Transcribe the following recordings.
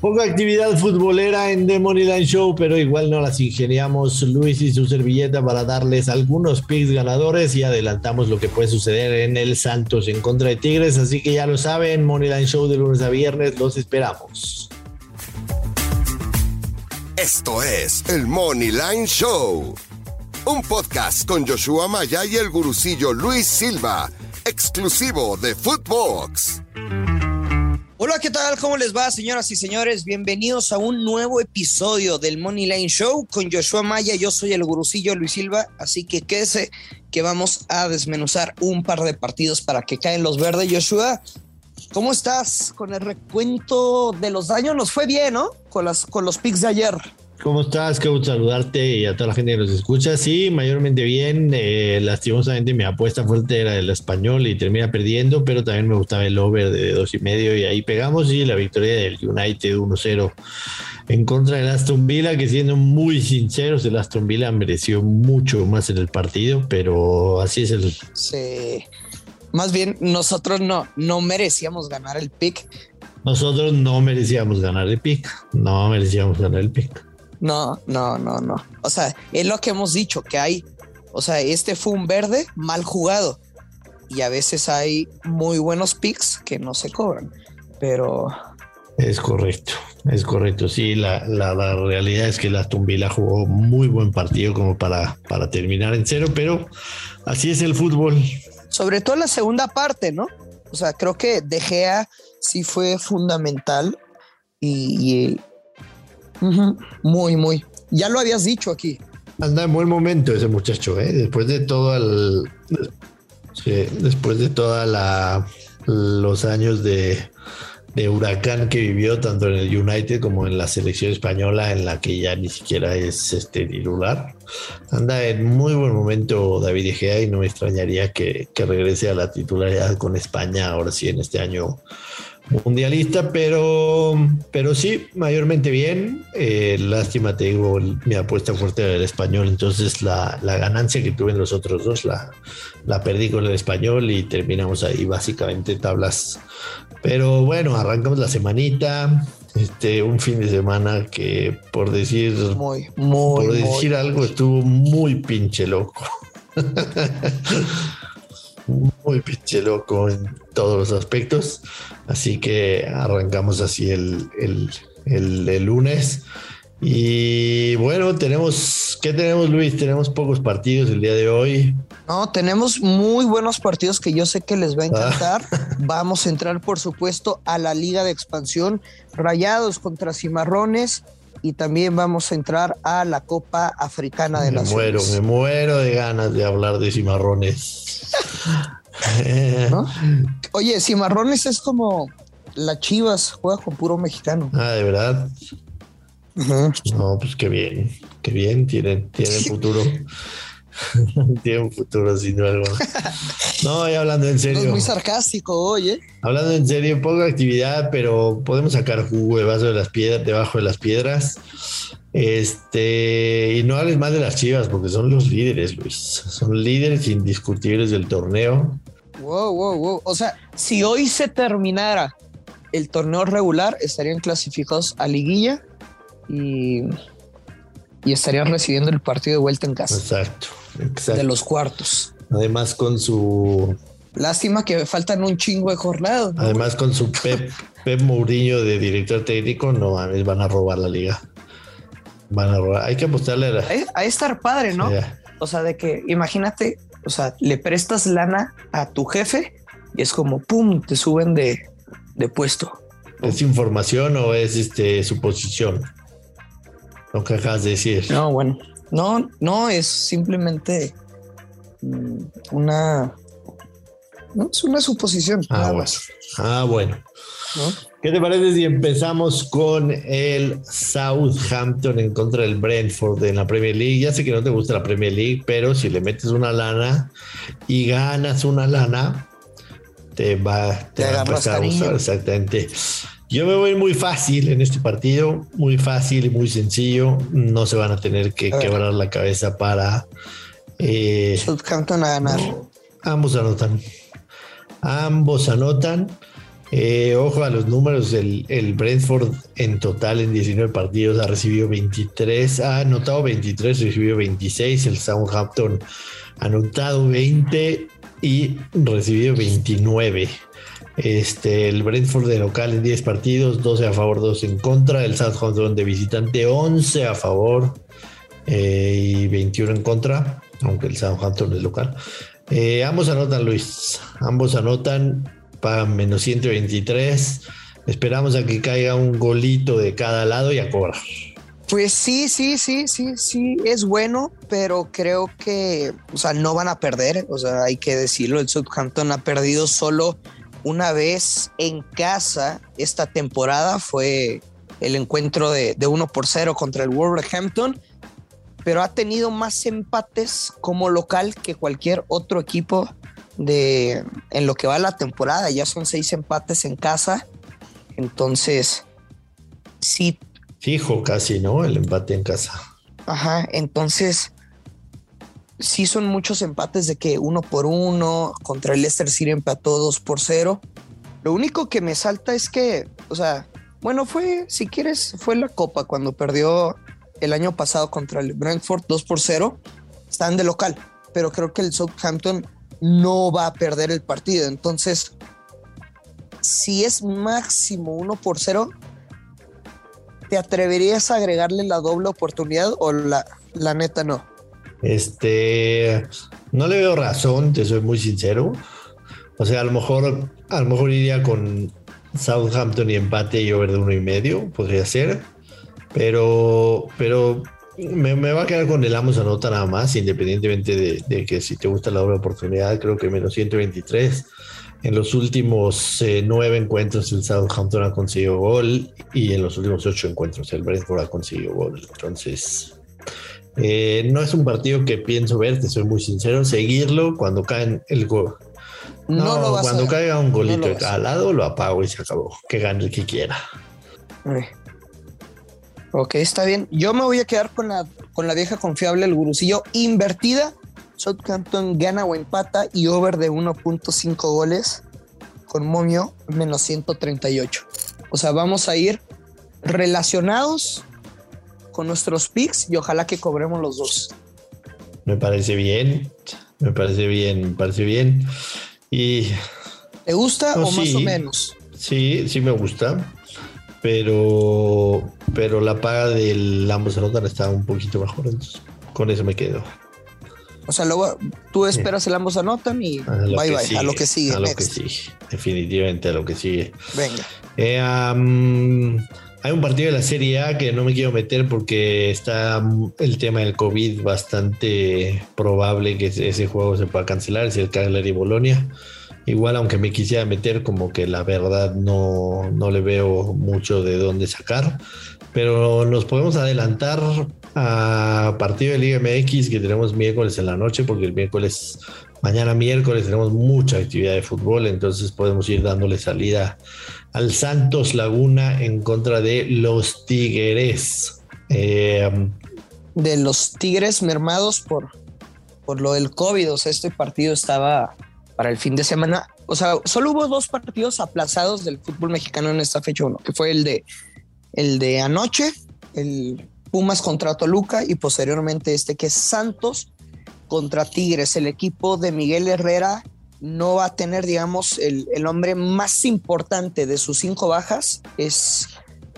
Poca actividad futbolera en The Moneyline Show, pero igual no las ingeniamos Luis y su servilleta para darles algunos picks ganadores y adelantamos lo que puede suceder en el Santos en contra de Tigres. Así que ya lo saben, Moneyline Show de lunes a viernes, los esperamos. Esto es el Moneyline Show, un podcast con Joshua Maya y el gurucillo Luis Silva, exclusivo de Footbox. Hola, ¿qué tal? ¿Cómo les va, señoras y señores? Bienvenidos a un nuevo episodio del Money Line Show con Joshua Maya. Yo soy el gurucillo Luis Silva, así que quédese que vamos a desmenuzar un par de partidos para que caen los verdes. Joshua, ¿cómo estás? Con el recuento de los daños nos fue bien, ¿no? Con, las, con los picks de ayer. ¿Cómo estás? Qué gusto saludarte y a toda la gente que nos escucha. Sí, mayormente bien. Eh, lastimosamente mi apuesta fuerte era el español y termina perdiendo, pero también me gustaba el over de dos y medio y ahí pegamos y la victoria del United 1-0 en contra del Aston Villa, que siendo muy sinceros, el Aston Villa mereció mucho más en el partido, pero así es el... Sí. Más bien, nosotros no, no merecíamos ganar el pick. Nosotros no merecíamos ganar el pick. No merecíamos ganar el pick. No, no, no, no. O sea, es lo que hemos dicho, que hay, o sea, este fue un verde mal jugado. Y a veces hay muy buenos picks que no se cobran. Pero... Es correcto, es correcto. Sí, la, la, realidad es que la Tumbila jugó muy buen partido como para, para terminar en cero, pero así es el fútbol. Sobre todo la segunda parte, ¿no? O sea, creo que De Gea sí fue fundamental y, muy, muy. Ya lo habías dicho aquí. Anda en buen momento ese muchacho, ¿eh? Después de todo el. después de toda la los años de, de, huracán que vivió tanto en el United como en la selección española, en la que ya ni siquiera es este titular. Anda en muy buen momento David Egea y no me extrañaría que, que regrese a la titularidad con España ahora sí en este año mundialista, pero, pero sí, mayormente bien. Eh, lástima, te digo, mi apuesta fuerte era el español, entonces la, ganancia que tuve en los otros dos la, la perdí con el español y terminamos ahí básicamente tablas. Pero bueno, arrancamos la semanita. Este, un fin de semana que por decir, muy, muy, por decir algo, estuvo muy pinche loco. muy pinche loco en todos los aspectos. Así que arrancamos así el, el, lunes. Y bueno, tenemos, ¿qué tenemos Luis? Tenemos pocos partidos el día de hoy. No, tenemos muy buenos partidos que yo sé que les va a encantar. Vamos a entrar, por supuesto, a la Liga de Expansión, Rayados contra Cimarrones, y también vamos a entrar a la Copa Africana de me Me muero, me muero de ganas de hablar de Cimarrones. Oye, Cimarrones es como la Chivas, juega con puro mexicano. Ah, de verdad. No, pues qué bien, qué bien, tienen, tienen futuro. tienen un futuro sin duda No, y hablando en serio. es muy sarcástico, oye. Hablando en serio, poca actividad, pero podemos sacar jugo debajo de las piedras, debajo de las piedras. Este, y no hables más de las chivas, porque son los líderes, Luis. Son líderes indiscutibles del torneo. Wow, wow, wow. O sea, si hoy se terminara el torneo regular, estarían clasificados a liguilla y, y estarían recibiendo el partido de vuelta en casa. Exacto, exacto. De los cuartos. Además, con su. Lástima que faltan un chingo de jornadas. Además, con su Pep, Pep Mourinho de director técnico, no van a robar la liga. Van a robar. Hay que apostarle a, la... a estar padre, ¿no? O sea, de que imagínate o sea, le prestas lana a tu jefe y es como, ¡pum!, te suben de, puesto. ¿Es información o es este suposición? Lo que acabas de decir. No, bueno, no, no, es simplemente mm, una, no, es una suposición. Ah, bueno. Ah, bueno. ¿Qué te parece si empezamos con el Southampton en contra del Brentford en la Premier League? Ya sé que no te gusta la Premier League, pero si le metes una lana y ganas una lana, te va, te, va a empezar a gustar exactamente. Yo me voy muy fácil en este partido, muy fácil y muy sencillo. No se van a tener que quebrar la cabeza para. Eh, Southampton a ganar. ambos anotan. Ambos anotan. Eh, ojo a los números, el, el, Brentford en total en 19 partidos ha recibido 23, ha anotado 23, recibido 26, el Southampton ha anotado 20 y recibido 29. Este, el Brentford de local en 10 partidos, 12 a favor, 2 en contra. El Southampton de visitante, 11 a favor eh, y 21 en contra, aunque el Southampton es local. Eh, ambos anotan, Luis. Ambos anotan para menos 123. Esperamos a que caiga un golito de cada lado y a cobrar. Pues sí, sí, sí, sí, sí, es bueno, pero creo que, o sea, no van a perder, o sea, hay que decirlo, el Southampton ha perdido solo una vez en casa esta temporada, fue el encuentro de, de 1 por 0 contra el Wolverhampton, pero ha tenido más empates como local que cualquier otro equipo de en lo que va la temporada. Ya son seis empates en casa. Entonces, sí. Fijo casi, ¿no? El empate en casa. Ajá, entonces sí son muchos empates de que uno por uno, contra el Leicester City empató dos por cero. Lo único que me salta es que, o sea, bueno, fue, si quieres, fue la Copa cuando perdió el año pasado contra el Brentford 2 por 0. Están de local, pero creo que el Southampton no va a perder el partido. Entonces, si es máximo 1 por 0, ¿te atreverías a agregarle la doble oportunidad o la, la neta no? Este, no le veo razón, te soy muy sincero. O sea, a lo mejor, a lo mejor iría con Southampton y empate y over de uno y medio, podría ser. Pero, pero me, va a quedar con el Amos Anota nada más, independientemente de, que si te gusta la doble oportunidad, creo que menos 123. En los últimos eh, nueve encuentros el Southampton ha conseguido gol y en los últimos ocho encuentros el Brentford ha conseguido gol. Entonces, eh, no es un partido que pienso ver, te soy muy sincero, seguirlo cuando caen el gol. No, cuando caiga un golito de cada lado lo apago y se acabó. Que gane el que quiera. Ok, está bien. Yo me voy a quedar con la, con la vieja confiable, el gurusillo invertida. Southampton gana o empata y over de 1.5 goles con momio menos 138. O sea, vamos a ir relacionados con nuestros picks y ojalá que cobremos los dos. Me parece bien, me parece bien, me parece bien. Y. ¿Te gusta o más o menos? Sí, sí me gusta pero, pero la paga del ambos anotan está un poquito mejor, entonces con eso me quedo. O sea, luego tú esperas el ambos anotan y bye bye, a lo que sigue. A lo que sigue, definitivamente a lo que sigue. Venga. Eh, hay un partido de la Serie A que no me quiero meter porque está el tema del COVID bastante probable que ese juego se pueda cancelar, es el Cagliari Bolonia. Igual, aunque me quisiera meter, como que la verdad no, no le veo mucho de dónde sacar. Pero nos podemos adelantar a partido de Liga MX que tenemos miércoles en la noche, porque el miércoles, mañana miércoles, tenemos mucha actividad de fútbol. Entonces podemos ir dándole salida al Santos Laguna en contra de los Tigres. Eh, de los Tigres mermados por, por lo del COVID. O sea, este partido estaba para el fin de semana. O sea, solo hubo dos partidos aplazados del fútbol mexicano en esta fecha, uno que fue el de el de anoche, el Pumas contra Toluca y posteriormente este que es Santos contra Tigres. El equipo de Miguel Herrera no va a tener, digamos, el, el hombre más importante de sus cinco bajas es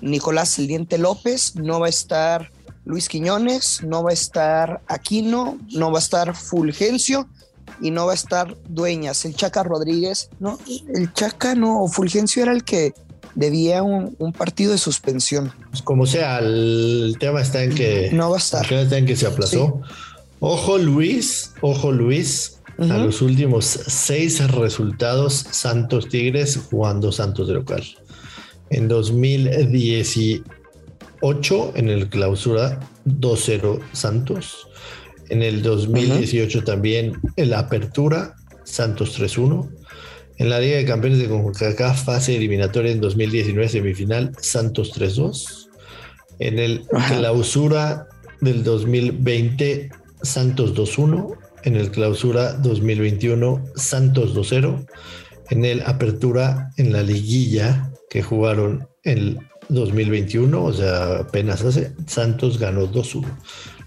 Nicolás El Diente López, no va a estar Luis Quiñones, no va a estar Aquino, no va a estar Fulgencio y no va a estar Dueñas, el Chaca Rodríguez, no, el Chaca no, Fulgencio era el que debía un, partido de suspensión. Pues como sea, el tema está en que no va a estar. El tema está en que se aplazó. Ojo Luis, ojo Luis, a los últimos seis resultados Santos Tigres jugando Santos de local. En 2018 en el clausura 2-0 Santos. En el 2018 también en la apertura, Santos 3-1. En la Liga de Campeones de CONCACAF, fase eliminatoria en 2019, semifinal, Santos 3-2. En el clausura del 2020, Santos 2-1. En el clausura 2021, Santos 2-0. en el apertura en la liguilla que jugaron en 2021, o sea, apenas hace, Santos ganó 2-1.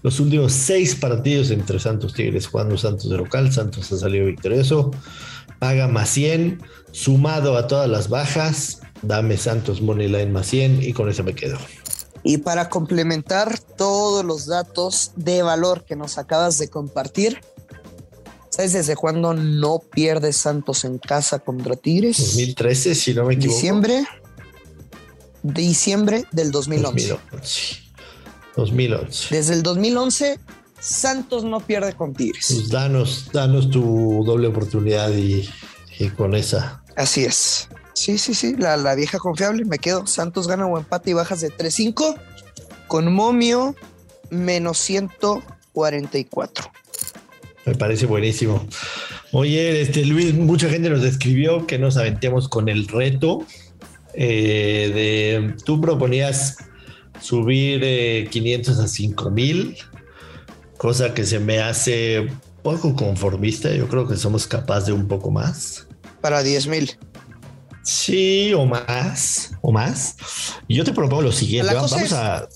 Los últimos seis partidos entre Santos Tigres jugando Santos de local, Santos ha salido victorioso, paga más 100, sumado a todas las bajas, dame Santos Moneyline más 100 y con eso me quedo. Y para complementar todos los datos de valor que nos acabas de compartir, ¿sabes desde cuándo no pierde Santos en casa contra Tigres? 2013, si no me equivoco. Diciembre. Diciembre del 2011. 2011. 2011. Desde el 2011, Santos no pierde con Tigres. Pues danos, danos tu doble oportunidad y, con esa. Así es. Sí, sí, sí. La, la, vieja confiable. Me quedo. Santos gana o empate y bajas de 3-5 con momio menos 144. Me parece buenísimo. Oye, este Luis, mucha gente nos escribió que nos aventemos con el reto eh, de tú proponías subir de 500 a 5000, cosa que se me hace poco conformista. Yo creo que somos capaces de un poco más. Para 10 mil. Sí, o más, o más. Yo te propongo lo siguiente. Vamos a.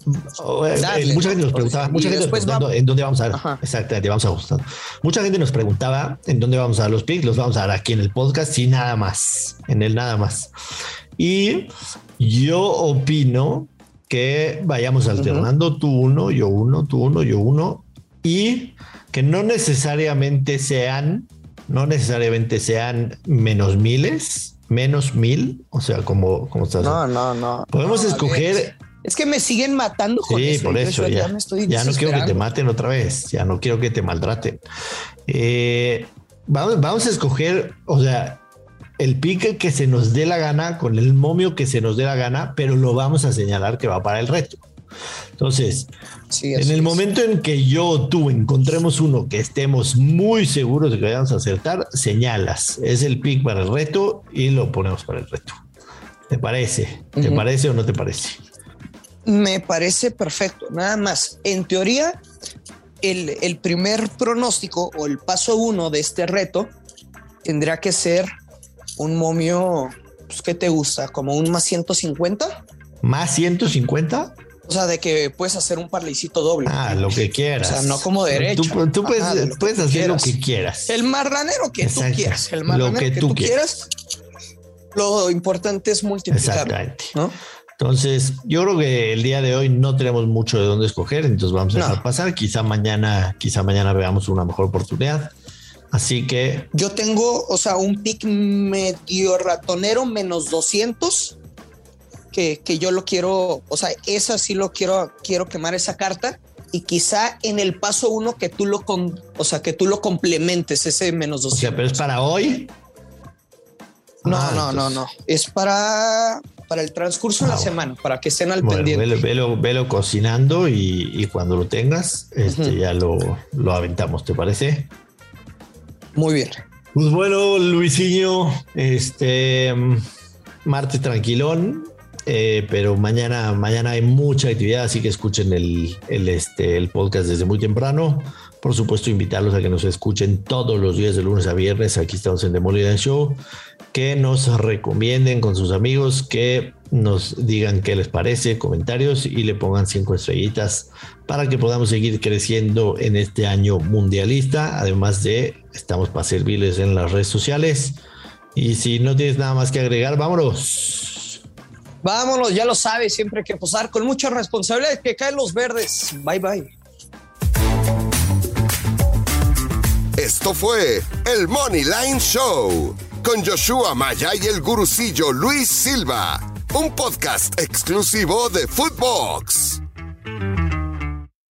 Eh, mucha gente nos preguntaba, mucha gente nos en dónde vamos a dar. Exactamente, vamos a ajustar. Mucha gente nos preguntaba en dónde vamos a dar los picks. Los vamos a dar aquí en el podcast y nada más. En el nada más. Y yo opino que vayamos alternando tú uno, yo uno, tú uno, yo uno, y que no necesariamente sean, no necesariamente sean menos miles, menos mil, o sea, como, como estás. No, no, no. Podemos escoger. Es que me siguen matando con sí, por eso, ya, ya no quiero que te maten otra vez, ya no quiero que te maltraten. Eh, vamos, vamos a escoger, o sea, el pique que se nos dé la gana, con el momio que se nos dé la gana, pero lo vamos a señalar que va para el reto. Entonces, en el momento en que yo o tú encontremos uno que estemos muy seguros de que vayamos a acertar, señalas, es el pick para el reto y lo ponemos para el reto. ¿Te parece? ¿Te parece o no te parece? Me parece perfecto. Nada más, en teoría, el, el primer pronóstico o el paso uno de este reto tendría que ser un momio, pues, ¿qué te gusta? ¿Como un más 150? ¿Más 150? O sea, de que puedes hacer un parlicito doble. Ah, lo que quieras. O sea, no como derecho. Tú, puedes, hacer lo que quieras. El marranero que tú quieras. El marranero lo que, tú, quieras. Lo importante es multiplicar. Exactamente. Entonces, yo creo que el día de hoy no tenemos mucho de dónde escoger, entonces vamos a dejar pasar. Quizá mañana, quizá mañana veamos una mejor oportunidad. Así que yo tengo, o sea, un pick medio ratonero menos 200 que, que, yo lo quiero, o sea, esa sí lo quiero, quiero quemar esa carta y quizá en el paso uno que tú lo, con, o sea, que tú lo complementes ese menos 200. O sea, pero es para hoy. No, ah, no, no, no. Es para, para el transcurso de la ah, semana, para que estén al pendiente. Velo, velo, cocinando y, cuando lo tengas, este, ya lo, lo aventamos, ¿te parece? Muy bien. Pues bueno, Luisinho, este martes tranquilón, eh, pero mañana, mañana hay mucha actividad, así que escuchen el, el, este, el podcast desde muy temprano. Por supuesto, invitarlos a que nos escuchen todos los días de lunes a viernes. Aquí estamos en Molida Show. Que nos recomienden con sus amigos, que nos digan qué les parece, comentarios y le pongan cinco estrellitas para que podamos seguir creciendo en este año mundialista. Además de, estamos para servirles en las redes sociales. Y si no tienes nada más que agregar, vámonos. Vámonos, ya lo sabes, siempre hay que posar con mucha responsabilidad que caen los verdes. Bye bye. Esto fue el Money Line Show con Joshua Maya y el gurucillo Luis Silva, un podcast exclusivo de Footbox.